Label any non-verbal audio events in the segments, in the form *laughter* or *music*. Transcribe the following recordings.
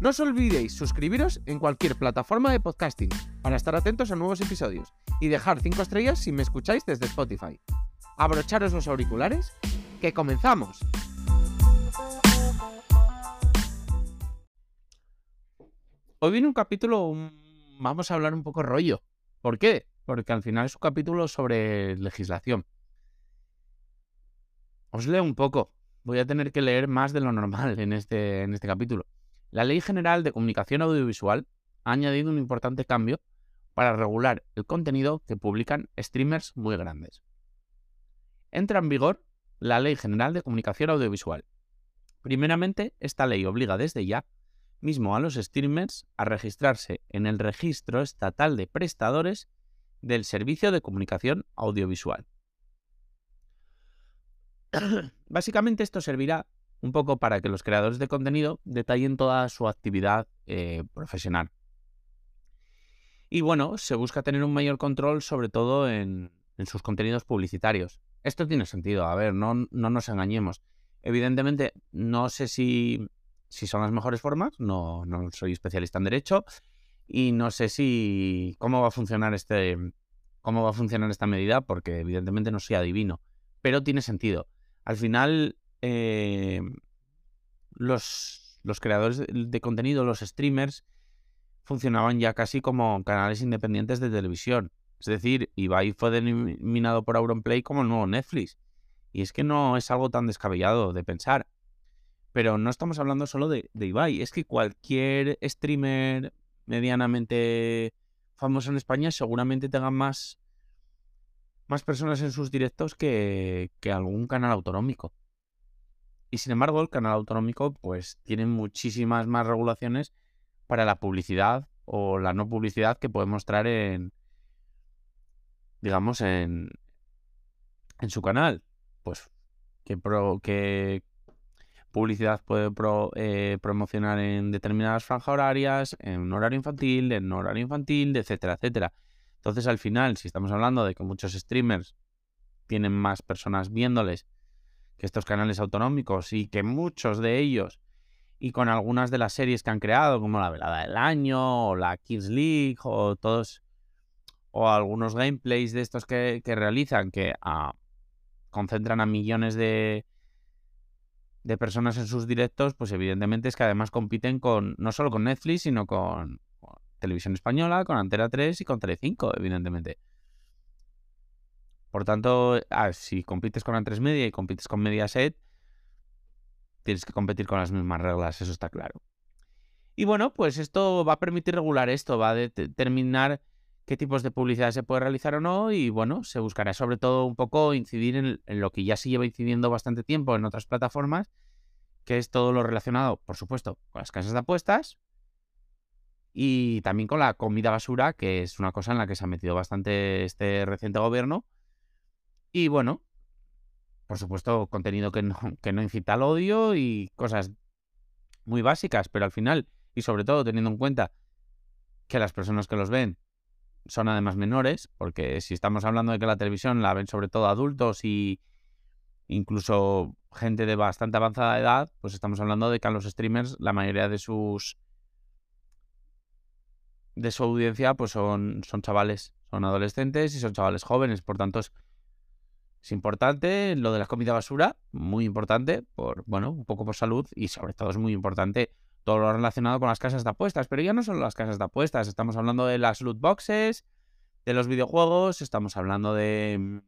No os olvidéis suscribiros en cualquier plataforma de podcasting para estar atentos a nuevos episodios y dejar 5 estrellas si me escucháis desde Spotify. Abrocharos los auriculares, que comenzamos. Hoy viene un capítulo, vamos a hablar un poco rollo. ¿Por qué? Porque al final es un capítulo sobre legislación. Os leo un poco. Voy a tener que leer más de lo normal en este, en este capítulo. La Ley General de Comunicación Audiovisual ha añadido un importante cambio para regular el contenido que publican streamers muy grandes. Entra en vigor la Ley General de Comunicación Audiovisual. Primeramente, esta ley obliga desde ya mismo a los streamers a registrarse en el registro estatal de prestadores del servicio de comunicación audiovisual. *clears throat* Básicamente esto servirá un poco para que los creadores de contenido detallen toda su actividad eh, profesional. Y bueno, se busca tener un mayor control sobre todo en, sus contenidos publicitarios. Esto tiene sentido, a ver, no, no nos engañemos. Evidentemente, no sé si si son las mejores formas, no, no soy especialista en derecho y no sé si cómo va a funcionar este cómo va a funcionar esta medida porque evidentemente no soy adivino, pero tiene sentido. Al final eh, los, creadores de contenido, los streamers, funcionaban ya casi como canales independientes de televisión. Es decir, Ibai fue denominado por Auronplay como el nuevo Netflix. Y es que no es algo tan descabellado de pensar. Pero no estamos hablando solo de, Ibai, es que cualquier streamer medianamente famoso en España seguramente tenga más, más personas en sus directos que algún canal autonómico. Y sin embargo, el canal autonómico pues tiene muchísimas más regulaciones para la publicidad o la no publicidad que puede mostrar en, digamos, en, en su canal. Pues que, pro, que, publicidad puede eh, promocionar en determinadas franjas horarias, en un horario infantil, en un horario infantil, etcétera, etcétera. Entonces, al final, si estamos hablando de que muchos streamers tienen más personas viéndoles que estos canales autonómicos y que muchos de ellos y con algunas de las series que han creado, como la velada del año o la Kids League o todos o algunos gameplays de estos que, realizan que ah, concentran a millones de, de personas en sus directos, pues evidentemente es que además compiten con no solo con Netflix, sino con, Televisión Española, con Antena 3 y con Telecinco, evidentemente. Por tanto, ah, si compites con A3 Media y compites con Mediaset, tienes que competir con las mismas reglas, eso está claro. Y bueno, pues esto va a permitir regular esto, va a determinar qué tipos de publicidad se puede realizar o no y bueno, se buscará sobre todo un poco incidir en, lo que ya se lleva incidiendo bastante tiempo en otras plataformas, que es todo lo relacionado, por supuesto, con las casas de apuestas y también con la comida basura, que es una cosa en la que se ha metido bastante este reciente gobierno. Y bueno, por supuesto, contenido que no, *laughs* que no incita al odio y cosas muy básicas, pero al final, y sobre todo teniendo en cuenta que las personas que los ven son además menores, porque si estamos hablando de que la televisión la ven sobre todo adultos y incluso gente de bastante avanzada edad, pues estamos hablando de que a los streamers la mayoría de sus de su audiencia pues son, son chavales, son adolescentes y son chavales jóvenes, por tanto es, es importante lo de la comida basura, muy importante por bueno, un poco por salud y sobre todo es muy importante todo lo relacionado con las casas de apuestas, pero ya no solo las casas de apuestas, estamos hablando de las loot boxes, de los videojuegos, estamos hablando de... Mm,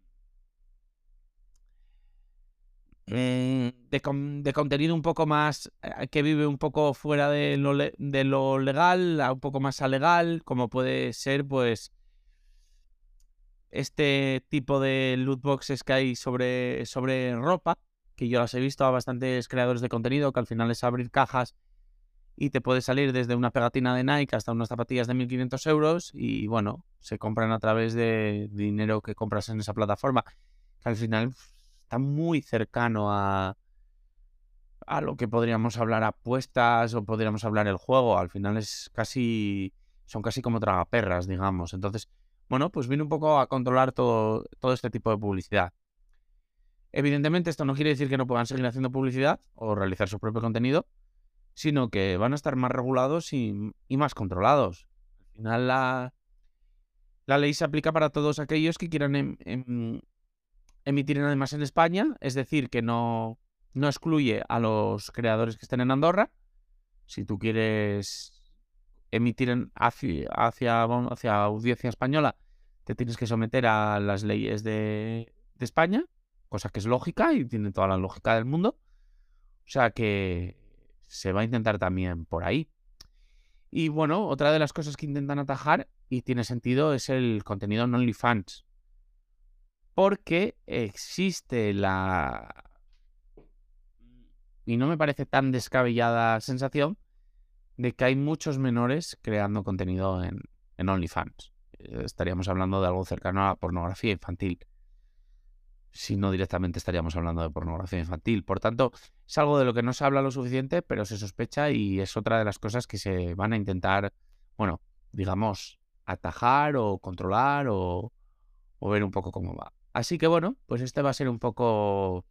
eh, de, contenido un poco más eh, que vive un poco fuera de lo, de lo legal, un poco más alegal, como puede ser pues este tipo de loot boxes que hay sobre, sobre ropa, que yo las he visto a bastantes creadores de contenido, que al final es abrir cajas y te puede salir desde una pegatina de Nike hasta unas zapatillas de 1.500 euros y bueno, se compran a través de dinero que compras en esa plataforma, que al final está muy cercano a, a lo que podríamos hablar apuestas o podríamos hablar el juego. Al final es casi, son casi como tragaperras, digamos. Entonces, bueno, pues viene un poco a controlar todo, todo este tipo de publicidad. Evidentemente, esto no quiere decir que no puedan seguir haciendo publicidad o realizar su propio contenido, sino que van a estar más regulados y, más controlados. Al final, la, la, ley se aplica para todos aquellos que quieran em, em, emitir además en España, es decir, que no, no excluye a los creadores que estén en Andorra. Si tú quieres emitir hacia, hacia, audiencia española, te tienes que someter a las leyes de, de España, cosa que es lógica y tiene toda la lógica del mundo. O sea que se va a intentar también por ahí. Y bueno, otra de las cosas que intentan atajar y tiene sentido es el contenido en OnlyFans. Porque existe la y no me parece tan descabellada sensación de que hay muchos menores creando contenido en, en OnlyFans. Eh, estaríamos hablando de algo cercano a pornografía infantil. Si no directamente estaríamos hablando de pornografía infantil. Por tanto, es algo de lo que no se habla lo suficiente, pero se sospecha y es otra de las cosas que se van a intentar, bueno, digamos, atajar o controlar o, o ver un poco cómo va. Así que bueno, pues este va a ser un poco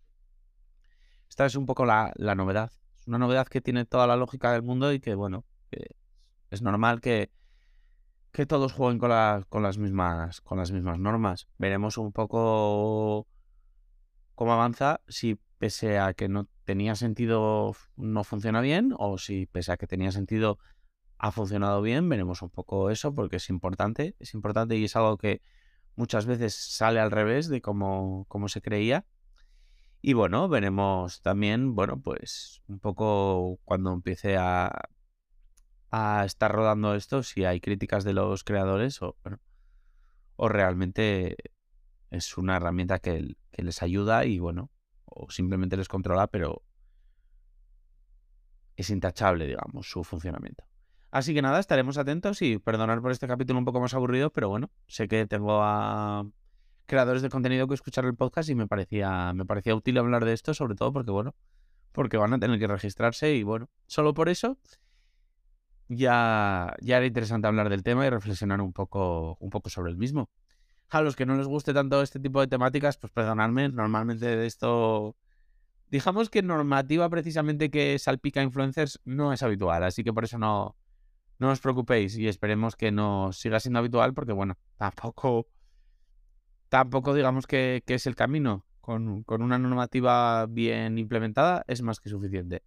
esta es un poco la, novedad. Una novedad que tiene toda la lógica del mundo y que, bueno, es normal que, que todos jueguen con, con, las mismas, con las mismas normas. Veremos un poco cómo avanza, si pese a que no tenía sentido no funciona bien o si pese a que tenía sentido ha funcionado bien, veremos un poco eso porque es importante, es importante y es algo que muchas veces sale al revés de cómo, cómo se creía y bueno, veremos también, bueno, pues un poco cuando empiece a, a estar rodando esto, si hay críticas de los creadores o, bueno, o realmente es una herramienta que, que les ayuda y bueno, o simplemente les controla, pero es intachable, digamos, su funcionamiento. Así que nada, estaremos atentos y perdonar por este capítulo un poco más aburrido, pero bueno, sé que tengo a creadores de contenido que escuchar el podcast y me parecía, me parecía útil hablar de esto, sobre todo porque, bueno, porque van a tener que registrarse y, bueno, solo por eso ya, ya era interesante hablar del tema y reflexionar un poco, un poco sobre el mismo. A los que no les guste tanto este tipo de temáticas, pues perdonadme, normalmente de esto... Digamos que normativa precisamente que salpica influencers no es habitual, así que por eso no, no os preocupéis y esperemos que no siga siendo habitual porque, bueno, tampoco tampoco digamos que, es el camino. Con, una normativa bien implementada es más que suficiente.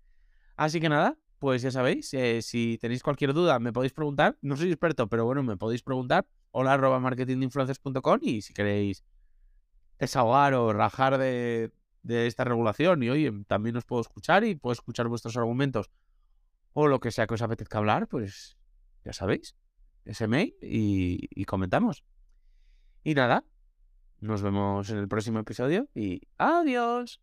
Así que nada, pues ya sabéis, eh, si tenéis cualquier duda me podéis preguntar. No soy experto, pero bueno, me podéis preguntar. Hola arroba marketinginfluencers.com y si queréis desahogar o rajar de, esta regulación y oye, también os puedo escuchar y puedo escuchar vuestros argumentos o lo que sea que os apetezca hablar, pues ya sabéis, ese mail y comentamos. Y nada, nos vemos en el próximo episodio y adiós.